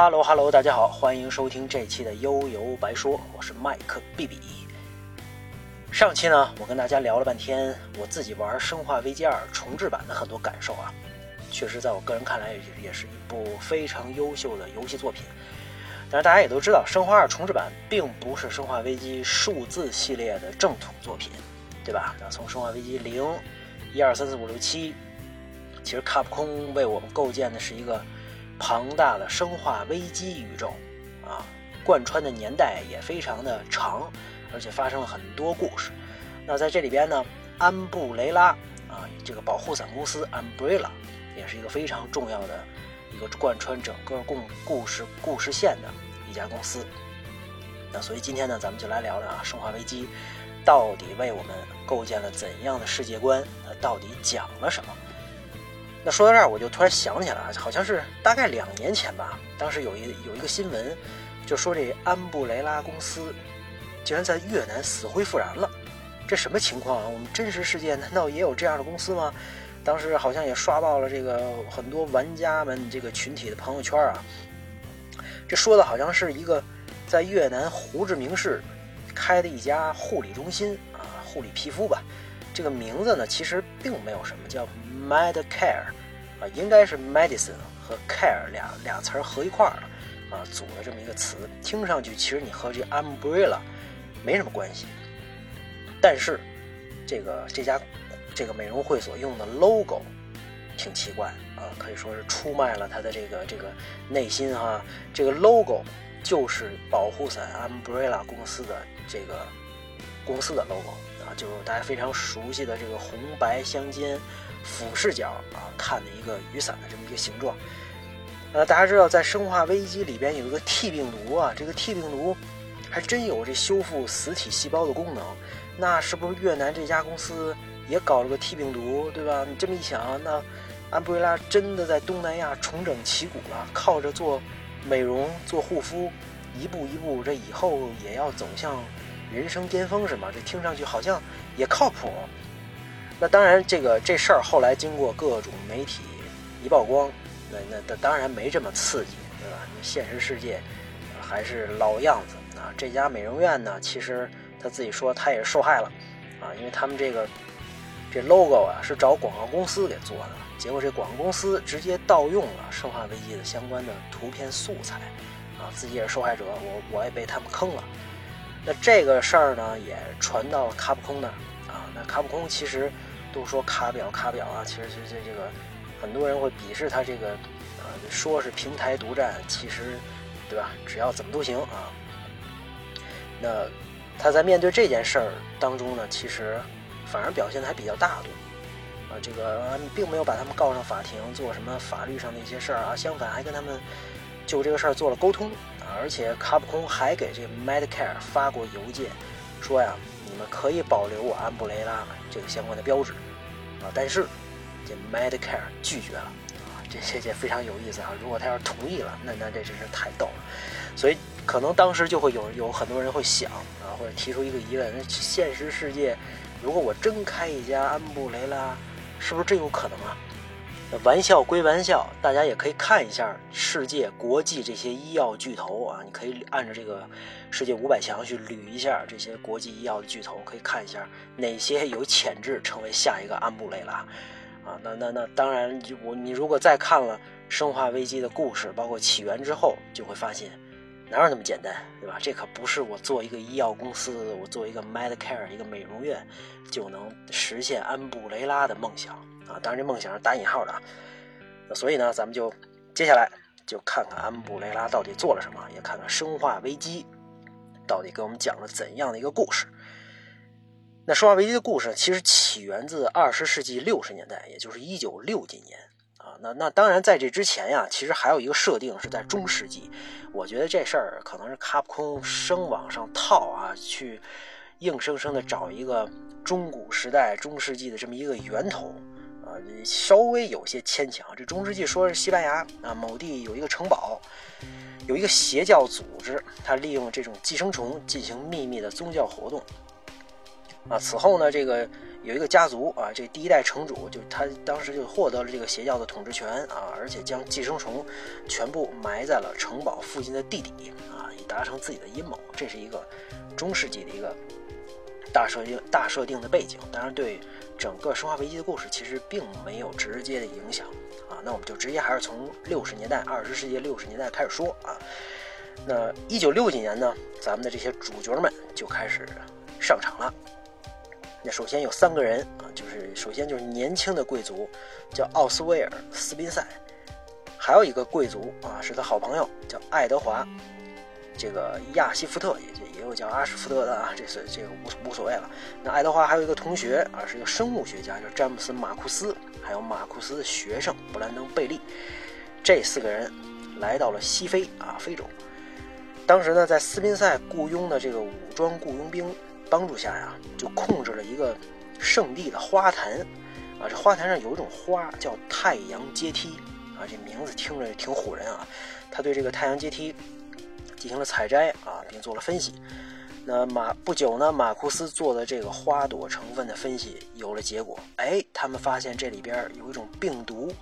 哈喽哈喽，大家好，欢迎收听这期的悠游白说，我是麦克 B B。上期呢，我跟大家聊了半天我自己玩《生化危机二》重置版的很多感受啊，确实在我个人看来也也是一部非常优秀的游戏作品。但是大家也都知道，《生化二》重置版并不是《生化危机》数字系列的正统作品，对吧？那从《生化危机零》一二三四五六七，其实卡普空为我们构建的是一个。庞大的生化危机宇宙，啊，贯穿的年代也非常的长，而且发生了很多故事。那在这里边呢，安布雷拉啊，这个保护伞公司 Umbrella 也是一个非常重要的一个贯穿整个故故事故事线的一家公司。那所以今天呢，咱们就来聊聊啊，生化危机到底为我们构建了怎样的世界观？它到底讲了什么？那说到这儿，我就突然想起来，好像是大概两年前吧。当时有一有一个新闻，就说这安布雷拉公司竟然在越南死灰复燃了。这什么情况啊？我们真实世界难道也有这样的公司吗？当时好像也刷爆了这个很多玩家们这个群体的朋友圈啊。这说的好像是一个在越南胡志明市开的一家护理中心啊，护理皮肤吧。这个名字呢，其实并没有什么叫 Medcare，啊，应该是 medicine 和 care 俩俩词儿合一块儿了，啊，组了这么一个词，听上去其实你和这 umbrella 没什么关系。但是这个这家这个美容会所用的 logo 挺奇怪啊，可以说是出卖了他的这个这个内心哈。这个 logo 就是保护伞 umbrella 公司的这个公司的 logo。就是大家非常熟悉的这个红白相间、俯视角啊看的一个雨伞的这么一个形状。呃，大家知道在《生化危机》里边有一个 T 病毒啊，这个 T 病毒还真有这修复死体细胞的功能。那是不是越南这家公司也搞了个 T 病毒，对吧？你这么一想，那安布瑞拉真的在东南亚重整旗鼓了，靠着做美容、做护肤，一步一步，这以后也要走向。人生巅峰是吗？这听上去好像也靠谱。那当然，这个这事儿后来经过各种媒体一曝光，那那那当然没这么刺激，对吧？现实世界还是老样子啊。这家美容院呢，其实他自己说他也是受害了啊，因为他们这个这 logo 啊是找广告公司给做的，结果这广告公司直接盗用了《生化危机》的相关的图片素材啊，自己也是受害者，我我也被他们坑了。那这个事儿呢，也传到了卡普空那儿啊。那卡普空其实都说卡表卡表啊，其实这这这个很多人会鄙视他这个，呃，说是平台独占，其实对吧？只要怎么都行啊。那他在面对这件事儿当中呢，其实反而表现的还比较大度啊。这个并没有把他们告上法庭，做什么法律上的一些事儿啊。相反，还跟他们就这个事儿做了沟通。而且卡普空还给这 Medicare 发过邮件，说呀，你们可以保留我安布雷拉这个相关的标志，啊，但是这 Medicare 拒绝了，啊，这这这非常有意思啊！如果他要是同意了，那那这真是太逗了。所以可能当时就会有有很多人会想啊，或者提出一个疑问：那现实世界，如果我真开一家安布雷拉，是不是真有可能啊？玩笑归玩笑，大家也可以看一下世界、国际这些医药巨头啊，你可以按照这个世界五百强去捋一下这些国际医药的巨头，可以看一下哪些有潜质成为下一个安布雷拉啊。那那那当然，我你如果再看了《生化危机》的故事，包括起源之后，就会发现哪有那么简单，对吧？这可不是我做一个医药公司，我做一个 Medicare 一个美容院就能实现安布雷拉的梦想。啊，当然这梦想是打引号的。所以呢，咱们就接下来就看看安布雷拉到底做了什么，也看看《生化危机》到底给我们讲了怎样的一个故事。那《生化危机》的故事其实起源自二十世纪六十年代，也就是一九六几年啊。那那当然在这之前呀，其实还有一个设定是在中世纪。我觉得这事儿可能是卡普空生往上套啊，去硬生生的找一个中古时代、中世纪的这么一个源头。啊，稍微有些牵强。这中世纪说是西班牙啊，某地有一个城堡，有一个邪教组织，他利用这种寄生虫进行秘密的宗教活动。啊，此后呢，这个有一个家族啊，这第一代城主就他当时就获得了这个邪教的统治权啊，而且将寄生虫全部埋在了城堡附近的地底啊，以达成自己的阴谋。这是一个中世纪的一个大设定、大设定的背景，当然对整个生化危机的故事其实并没有直接的影响啊。那我们就直接还是从六十年代、二十世纪六十年代开始说啊。那一九六几年呢，咱们的这些主角们就开始上场了。那首先有三个人啊，就是首先就是年轻的贵族，叫奥斯威尔·斯宾塞，还有一个贵族啊，是他好朋友，叫爱德华，这个亚西福特也也有叫阿什福特的啊，这是这个无无所谓了。那爱德华还有一个同学啊，是一个生物学家，叫詹姆斯·马库斯，还有马库斯的学生布兰登·贝利，这四个人来到了西非啊，非洲。当时呢，在斯宾塞雇佣的这个武装雇佣兵。帮助下呀，就控制了一个圣地的花坛，啊，这花坛上有一种花叫太阳阶梯，啊，这名字听着挺唬人啊。他对这个太阳阶梯进行了采摘啊，并做了分析。那马不久呢，马库斯做的这个花朵成分的分析有了结果，哎，他们发现这里边有一种病毒，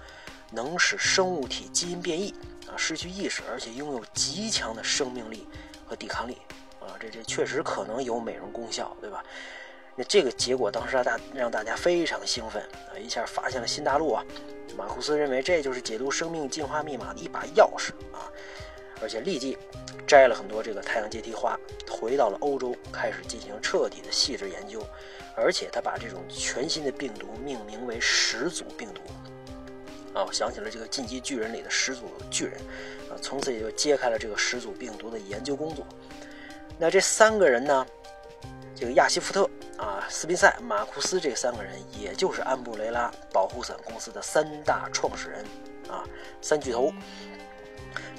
能使生物体基因变异啊，失去意识，而且拥有极强的生命力和抵抗力。啊，这这确实可能有美容功效，对吧？那这个结果当时让大让大家非常兴奋啊，一下发现了新大陆啊！马库斯认为这就是解读生命进化密码的一把钥匙啊，而且立即摘了很多这个太阳阶梯花，回到了欧洲，开始进行彻底的细致研究，而且他把这种全新的病毒命名为始祖病毒。啊，我想起了这个进击巨人里的始祖巨人啊，从此也就揭开了这个始祖病毒的研究工作。那这三个人呢？这个亚西福特啊、斯宾塞、马库斯这三个人，也就是安布雷拉保护伞公司的三大创始人啊，三巨头。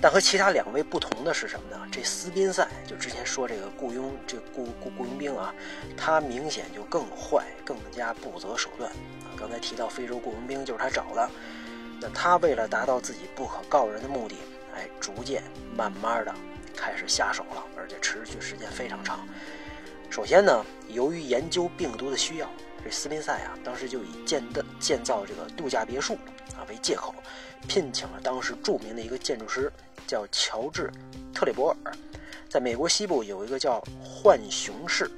但和其他两位不同的是什么呢？这斯宾塞就之前说这个雇佣这雇雇雇佣兵啊，他明显就更坏，更加不择手段。刚才提到非洲雇佣兵就是他找的，那他为了达到自己不可告人的目的，哎，逐渐慢慢的。开始下手了，而且持续时间非常长。首先呢，由于研究病毒的需要，这斯宾塞啊，当时就以建的建造这个度假别墅啊为借口，聘请了当时著名的一个建筑师，叫乔治·特里伯尔。在美国西部有一个叫浣熊市，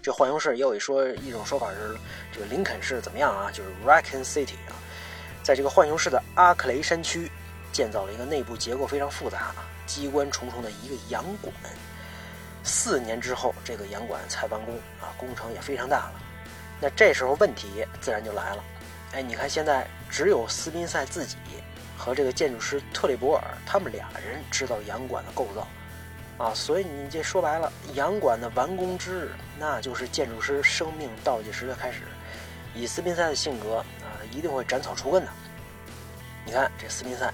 这浣熊市也有一说一种说法是这个林肯市怎么样啊？就是 Raccoon City 啊，在这个浣熊市的阿克雷山区建造了一个内部结构非常复杂。机关重重的一个洋馆，四年之后，这个洋馆才完工啊，工程也非常大了。那这时候问题自然就来了，哎，你看现在只有斯宾塞自己和这个建筑师特里伯尔他们俩人知道洋馆的构造啊，所以你这说白了，洋馆的完工之日，那就是建筑师生命倒计时的开始。以斯宾塞的性格啊，一定会斩草除根的。你看这斯宾塞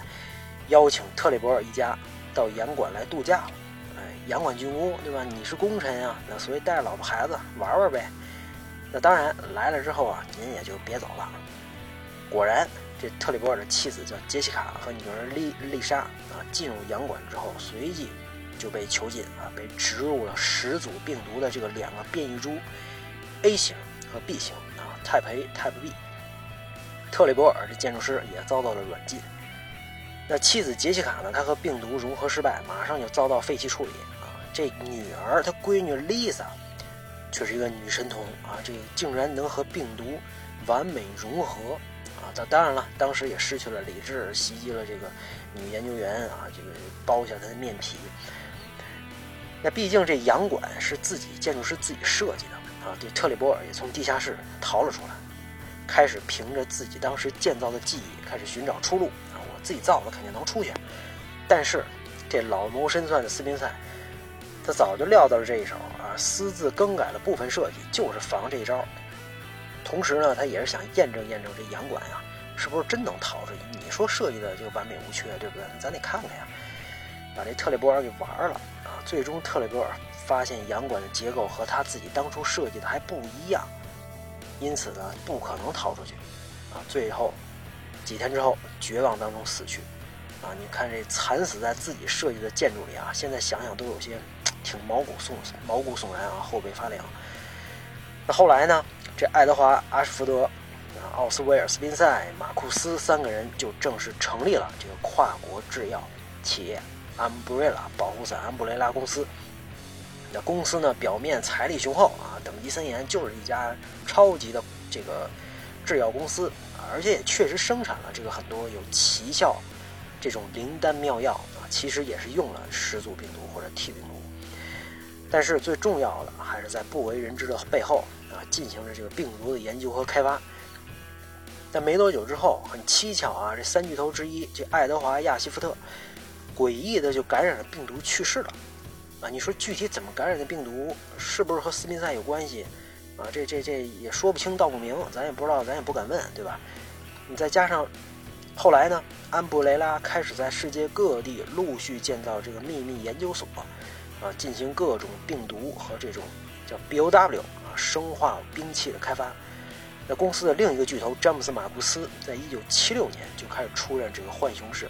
邀请特里伯尔一家。到洋馆来度假了，哎，洋馆竣工，对吧？你是功臣呀，那所以带着老婆孩子玩玩呗。那当然来了之后啊，您也就别走了。果然，这特里波尔的妻子叫杰西卡和女儿丽丽莎啊，进入洋馆之后，随即就被囚禁啊，被植入了始祖病毒的这个两个变异株 A 型和 B 型啊，Type A、Type B。特里波尔这建筑师也遭到了软禁。那妻子杰西卡呢？她和病毒融合失败，马上就遭到废弃处理啊。这女儿，她闺女丽莎，却是一个女神童啊！这竟然能和病毒完美融合啊！当当然了，当时也失去了理智，袭击了这个女研究员啊，这个剥下她的面皮。那毕竟这洋馆是自己建筑师自己设计的啊。这特里波尔也从地下室逃了出来，开始凭着自己当时建造的记忆，开始寻找出路啊！我。自己造的肯定能出去，但是这老谋深算的斯宾塞，他早就料到了这一手，私自更改了部分设计，就是防这一招。同时呢，他也是想验证验证这洋馆呀，是不是真能逃出去？你说设计的就完美无缺，对不对？咱得看看呀，把这特里波尔给玩了啊！最终特里波尔发现洋馆的结构和他自己当初设计的还不一样，因此呢，不可能逃出去啊！最后。几天之后，绝望当中死去，啊！你看这惨死在自己设计的建筑里啊！现在想想都有些挺毛骨悚毛骨悚然啊，后背发凉。那后来呢，这爱德华·阿什福德、奥斯威尔·斯宾塞、马库斯三个人就正式成立了这个跨国制药企业 Umbrella 保护伞安布雷拉公司。那公司呢，表面财力雄厚啊，等级森严，就是一家超级的这个制药公司，而且也确实生产了这个很多有奇效这种灵丹妙药啊，其实也是用了始祖病毒或者 T 病毒。但是最重要的还是在不为人知的背后啊，进行着这个病毒的研究和开发。但没多久之后，很蹊跷啊，这三巨头之一这爱德华亚西夫特，诡异的就感染了病毒去世了。啊，你说具体怎么感染的病毒，是不是和斯宾塞有关系？啊，这这这也说不清道不明，咱也不知道，咱也不敢问，对吧？你再加上后来呢，安布雷拉开始在世界各地陆续建造这个秘密研究所，啊，进行各种病毒和这种叫 BOW 啊生化兵器的开发。那公司的另一个巨头詹姆斯马库斯，在一九七六年就开始出任这个浣熊市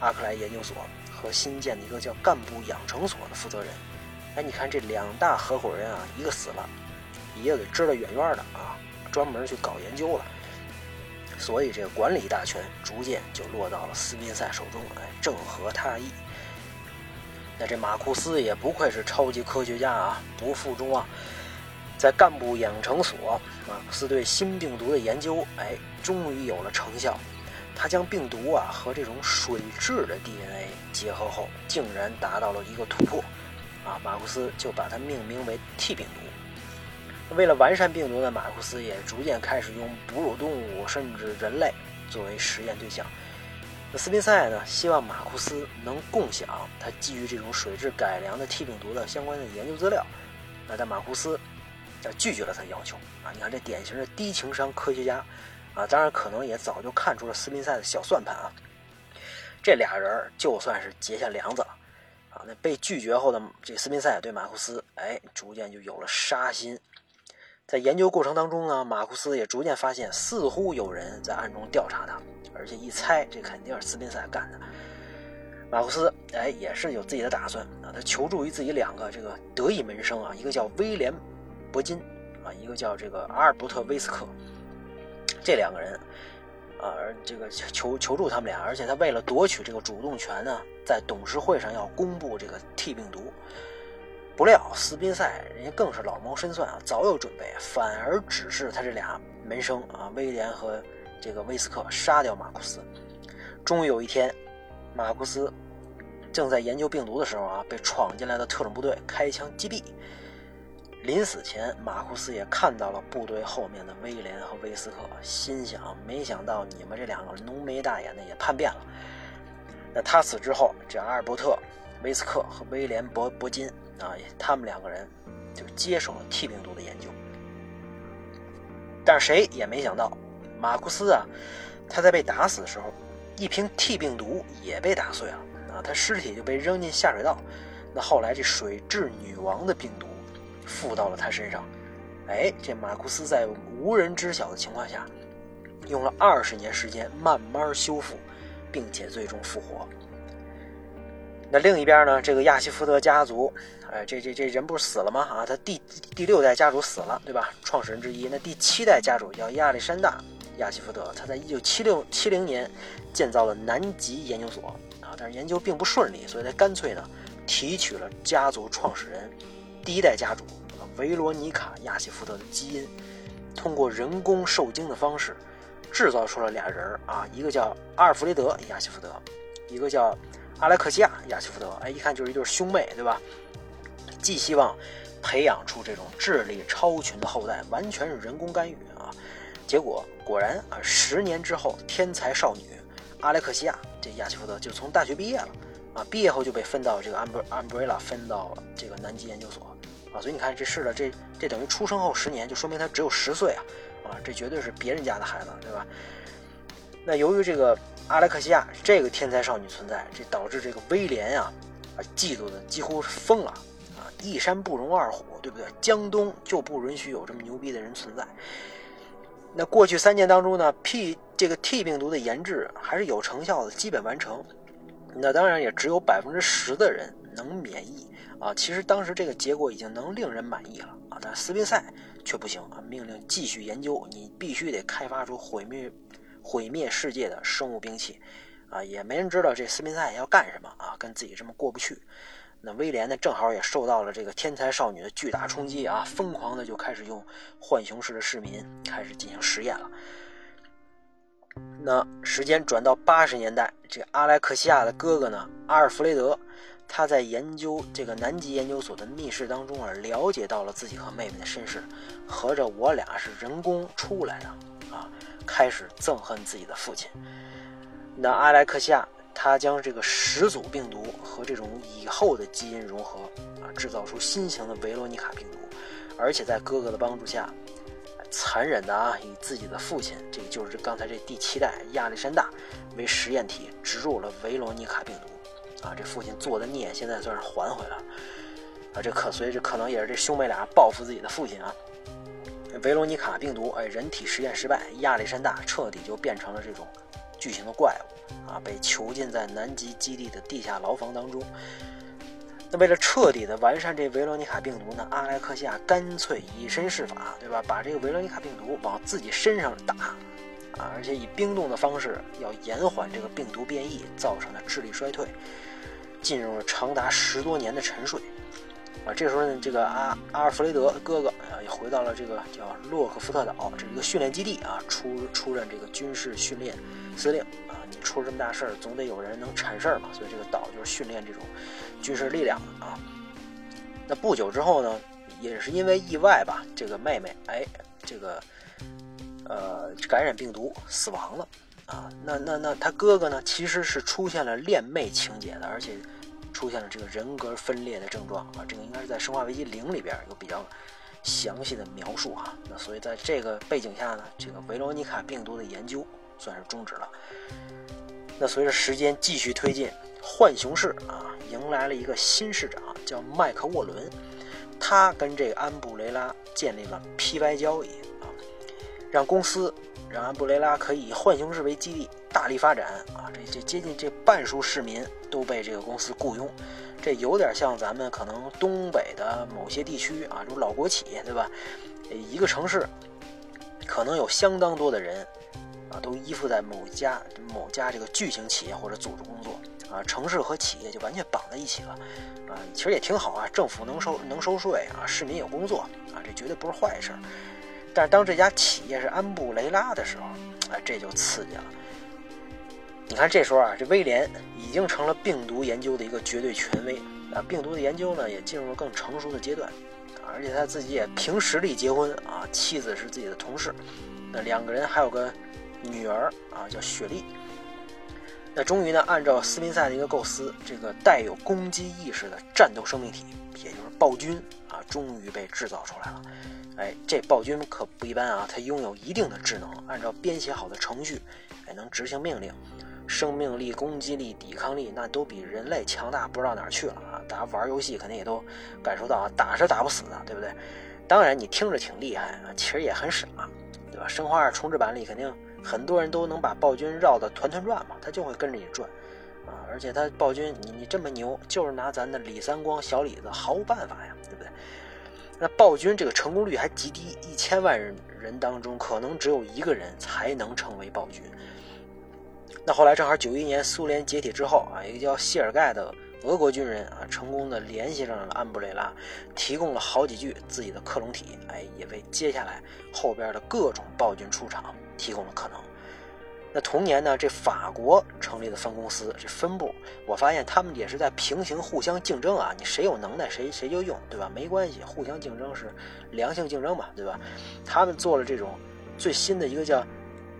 阿克莱研究所。和新建的一个叫干部养成所的负责人，哎，你看这两大合伙人啊，一个死了，一个给支得远远的啊，专门去搞研究了。所以这个管理大权逐渐就落到了斯宾塞手中，哎，正合他意。那这马库斯也不愧是超级科学家啊，不负众望，在干部养成所，马库斯对新病毒的研究，哎，终于有了成效。他将病毒啊和这种水质的 DNA 结合后，竟然达到了一个突破，啊，马库斯就把它命名为 T 病毒。为了完善病毒呢，马库斯也逐渐开始用哺乳动物甚至人类作为实验对象。那斯宾塞呢，希望马库斯能共享他基于这种水质改良的 T 病毒的相关的研究资料，那但马库斯拒绝了他的要求啊！你看这典型的低情商科学家。啊，当然可能也早就看出了斯宾塞的小算盘啊。这俩人就算是结下梁子了啊。那被拒绝后的这斯宾塞对马库斯，哎，逐渐就有了杀心。在研究过程当中呢，马库斯也逐渐发现，似乎有人在暗中调查他，而且一猜，这肯定是斯宾塞干的。马库斯，哎，也是有自己的打算啊。他求助于自己两个这个得意门生啊，一个叫威廉·伯金啊，一个叫这个阿尔伯特·威斯克。这两个人，啊，而这个求求助他们俩，而且他为了夺取这个主动权呢，在董事会上要公布这个 T 病毒。不料斯宾塞人家更是老谋深算啊，早有准备，反而指示他这俩门生啊，威廉和这个威斯克杀掉马库斯。终于有一天，马库斯正在研究病毒的时候啊，被闯进来的特种部队开枪击毙。临死前，马库斯也看到了部队后面的威廉和威斯克，心想：没想到你们这两个浓眉大眼的也叛变了。那他死之后，这阿尔伯特、威斯克和威廉·伯伯金啊，他们两个人就接手了 T 病毒的研究。但是谁也没想到，马库斯啊，他在被打死的时候，一瓶 T 病毒也被打碎了啊，他尸体就被扔进下水道。那后来这水质女王的病毒。附到了他身上，哎，这马库斯在无人知晓的情况下，用了二十年时间慢慢修复，并且最终复活。那另一边呢？这个亚西福德家族，哎，这这这人不是死了吗？啊，他第第六代家主死了，对吧？创始人之一。那第七代家主叫亚历山大亚西福德，他在一九七六七零年建造了南极研究所啊，但是研究并不顺利，所以他干脆呢提取了家族创始人。第一代家主维罗尼卡·亚西福德的基因，通过人工受精的方式，制造出了俩人儿啊，一个叫阿尔弗雷德·亚西福德，一个叫阿莱克西亚·亚西福德。哎，一看就是一对兄妹，对吧？既希望培养出这种智力超群的后代，完全是人工干预啊。结果果然啊，十年之后，天才少女阿莱克西亚这亚西福德就从大学毕业了。啊，毕业后就被分到这个 umbre umbrella，分到这个南极研究所，啊，所以你看这是的，这这等于出生后十年，就说明他只有十岁啊，啊，这绝对是别人家的孩子，对吧？那由于这个阿莱克西亚这个天才少女存在，这导致这个威廉呀，啊，嫉妒的几乎是疯了，啊，一山不容二虎，对不对？江东就不允许有这么牛逼的人存在。那过去三年当中呢，P 这个 T 病毒的研制还是有成效的，基本完成。那当然也只有百分之十的人能免疫啊。其实当时这个结果已经能令人满意了啊，但斯宾塞却不行啊，命令继续研究，你必须得开发出毁灭毁灭世界的生物兵器啊。也没人知道这斯宾塞要干什么啊，跟自己这么过不去。那威廉呢，正好也受到了这个天才少女的巨大冲击啊，疯狂的就开始用浣熊市的市民开始进行实验了。那时间转到八十年代，这个阿莱克西亚的哥哥呢，阿尔弗雷德，他在研究这个南极研究所的密室当中啊，了解到了自己和妹妹的身世，合着我俩是人工出来的啊，开始憎恨自己的父亲。那阿莱克西亚。他将这个始祖病毒和这种以后的基因融合，啊，制造出新型的维罗妮卡病毒，而且在哥哥的帮助下，残忍的啊，以自己的父亲，这个就是刚才这第七代亚历山大为实验体，植入了维罗妮卡病毒，啊，这父亲做的孽现在算是还回来了，啊，这可所以这可能也是这兄妹俩报复自己的父亲啊。维罗妮卡病毒，哎，人体实验失败，亚历山大彻底就变成了这种巨型的怪物。啊，被囚禁在南极基地的地下牢房当中。那为了彻底的完善这维罗妮卡病毒呢，阿莱克西亚干脆以身试法，对吧？把这个维罗妮卡病毒往自己身上打，啊，而且以冰冻的方式要延缓这个病毒变异造成的智力衰退，进入了长达十多年的沉睡。啊，这时候呢，这个阿阿尔弗雷德哥哥啊，也回到了这个叫洛克福特岛这是一个训练基地啊，出出任这个军事训练司令啊。你出这么大事儿，总得有人能铲事儿嘛，所以这个岛就是训练这种军事力量的啊。那不久之后呢，也是因为意外吧，这个妹妹哎，这个呃感染病毒死亡了啊。那那那他哥哥呢，其实是出现了恋妹情节的，而且。出现了这个人格分裂的症状啊，这个应该是在《生化危机零》里边有比较详细的描述哈。那所以在这个背景下呢，这个维罗妮卡病毒的研究算是终止了。那随着时间继续推进，浣熊市啊迎来了一个新市长，叫麦克沃伦，他跟这个安布雷拉建立了 P/Y 交易啊，让公司让安布雷拉可以以浣熊市为基地。大力发展啊！这这接近这半数市民都被这个公司雇佣，这有点像咱们可能东北的某些地区啊，这种老国企，对吧？一个城市可能有相当多的人啊，都依附在某家某家这个巨型企业或者组织工作啊，城市和企业就完全绑在一起了啊。其实也挺好啊，政府能收能收税啊，市民有工作啊，这绝对不是坏事儿。但是当这家企业是安布雷拉的时候，哎，这就刺激了。你看，这时候啊，这威廉已经成了病毒研究的一个绝对权威啊。病毒的研究呢，也进入了更成熟的阶段。而且他自己也凭实力结婚啊，妻子是自己的同事。那两个人还有个女儿啊，叫雪莉。那终于呢，按照斯宾塞的一个构思，这个带有攻击意识的战斗生命体，也就是暴君啊，终于被制造出来了。哎，这暴君可不一般啊，它拥有一定的智能，按照编写好的程序，哎，能执行命令。生命力、攻击力、抵抗力，那都比人类强大不知道哪儿去了啊！大家玩游戏肯定也都感受到啊，打是打不死的，对不对？当然，你听着挺厉害啊，其实也很傻，对吧？生化二重置版里肯定很多人都能把暴君绕得团团转嘛，他就会跟着你转啊！而且他暴君，你你这么牛，就是拿咱的李三光小李子毫无办法呀，对不对？那暴君这个成功率还极低，一千万人人当中可能只有一个人才能成为暴君。那后来正好九一年苏联解体之后啊，一个叫谢尔盖的俄国军人啊，成功的联系上了安布雷拉，提供了好几具自己的克隆体，哎，也为接下来后边的各种暴君出场提供了可能。那同年呢，这法国成立的分公司，这分部，我发现他们也是在平行互相竞争啊，你谁有能耐谁谁就用，对吧？没关系，互相竞争是良性竞争嘛，对吧？他们做了这种最新的一个叫。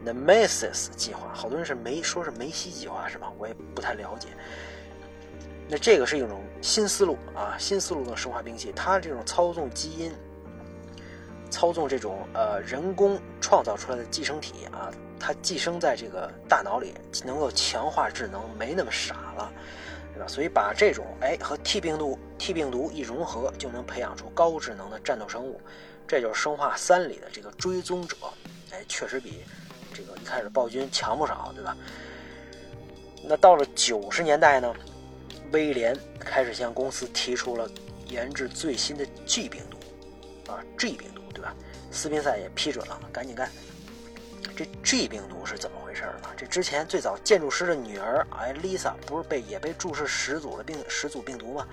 Nemesis 计划，好多人是梅说是梅西计划是吧？我也不太了解。那这个是一种新思路啊，新思路的生化兵器，它这种操纵基因、操纵这种呃人工创造出来的寄生体啊，它寄生在这个大脑里，能够强化智能，没那么傻了，对吧？所以把这种哎和 T 病毒 T 病毒一融合，就能培养出高智能的战斗生物。这就是生化三里的这个追踪者，哎，确实比。这个一开始暴君强不少，对吧？那到了九十年代呢，威廉开始向公司提出了研制最新的 G 病毒，啊，G 病毒，对吧？斯宾塞也批准了，赶紧干。这 G 病毒是怎么回事呢？这之前最早建筑师的女儿哎，Lisa 不是被也被注射十组的病十组病毒吗？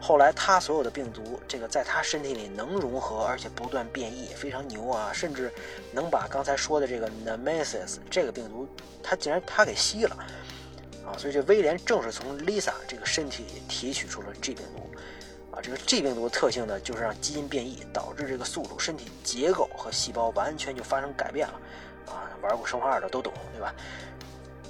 后来她所有的病毒，这个在她身体里能融合，而且不断变异，非常牛啊！甚至能把刚才说的这个 Nemesis 这个病毒，它竟然它给吸了啊！所以这威廉正是从 Lisa 这个身体里提取出了 G 病毒啊！这个 G 病毒的特性呢，就是让基因变异，导致这个宿主身体结构和细胞完全就发生改变了。啊，玩过《生化二》的都懂，对吧？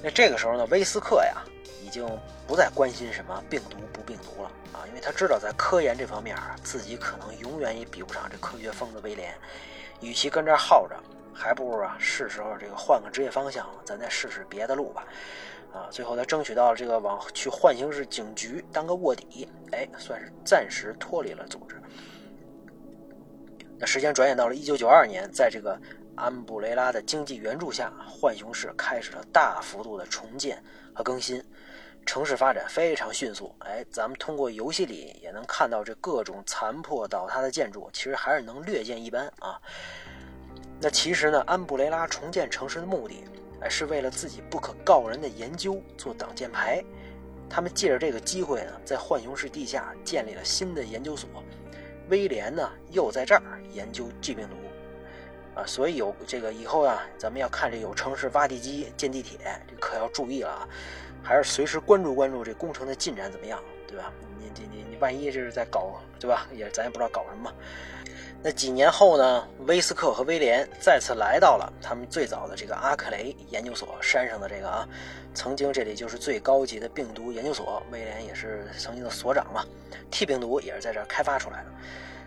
那这个时候呢，威斯克呀，已经不再关心什么病毒不病毒了啊，因为他知道在科研这方面啊，自己可能永远也比不上这科学疯子威廉。与其跟这儿耗着，还不如啊，是时候这个换个职业方向，咱再试试别的路吧。啊，最后他争取到了这个往去浣熊市警局当个卧底，哎，算是暂时脱离了组织。那时间转眼到了一九九二年，在这个。安布雷拉的经济援助下，浣熊市开始了大幅度的重建和更新，城市发展非常迅速。哎，咱们通过游戏里也能看到这各种残破倒塌的建筑，其实还是能略见一斑啊。那其实呢，安布雷拉重建城市的目的，是为了自己不可告人的研究做挡箭牌。他们借着这个机会呢，在浣熊市地下建立了新的研究所。威廉呢，又在这儿研究 G 病毒。啊，所以有这个以后啊，咱们要看这有城市挖地基建地铁，这可要注意了啊，还是随时关注关注这工程的进展怎么样，对吧？你你你你万一这是在搞，对吧？也咱也不知道搞什么。那几年后呢，威斯克和威廉再次来到了他们最早的这个阿克雷研究所山上的这个啊，曾经这里就是最高级的病毒研究所，威廉也是曾经的所长嘛，T 病毒也是在这儿开发出来的。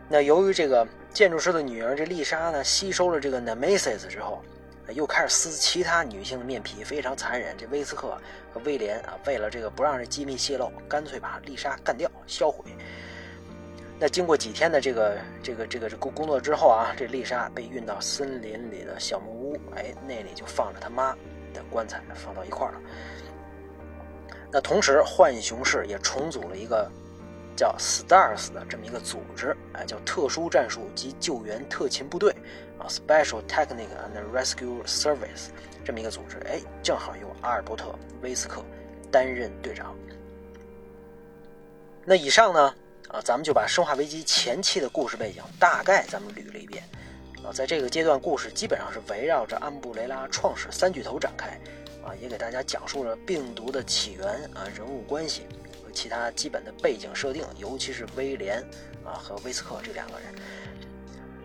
那由于这个建筑师的女儿这丽莎呢，吸收了这个 Nemesis 之后，又开始撕其他女性的面皮，非常残忍。这威斯克和威廉啊，为了这个不让这机密泄露，干脆把丽莎干掉、销毁。那经过几天的这个这个这个工工作之后啊，这丽莎被运到森林里的小木屋，哎，那里就放着他妈的棺材，放到一块儿了。那同时，浣熊市也重组了一个。叫 STARS 的这么一个组织，哎，叫特殊战术及救援特勤部队啊，Special Technical and Rescue Service 这么一个组织，哎，正好由阿尔伯特·威斯克担任队长。那以上呢，啊，咱们就把《生化危机》前期的故事背景大概咱们捋了一遍，啊，在这个阶段，故事基本上是围绕着安布雷拉创始三巨头展开，啊，也给大家讲述了病毒的起源啊，人物关系和。其他基本的背景设定，尤其是威廉啊和威斯克这两个人。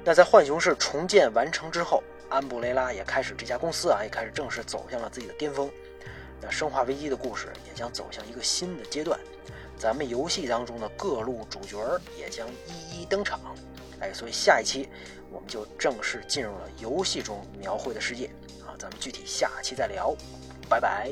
那在浣熊市重建完成之后，安布雷拉也开始这家公司啊也开始正式走向了自己的巅峰。那生化危机的故事也将走向一个新的阶段，咱们游戏当中的各路主角也将一一登场。哎，所以下一期我们就正式进入了游戏中描绘的世界啊，咱们具体下期再聊，拜拜。